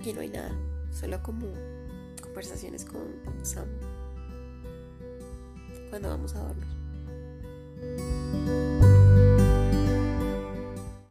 aquí no hay nada, solo como conversaciones con Sam cuando vamos a dormir.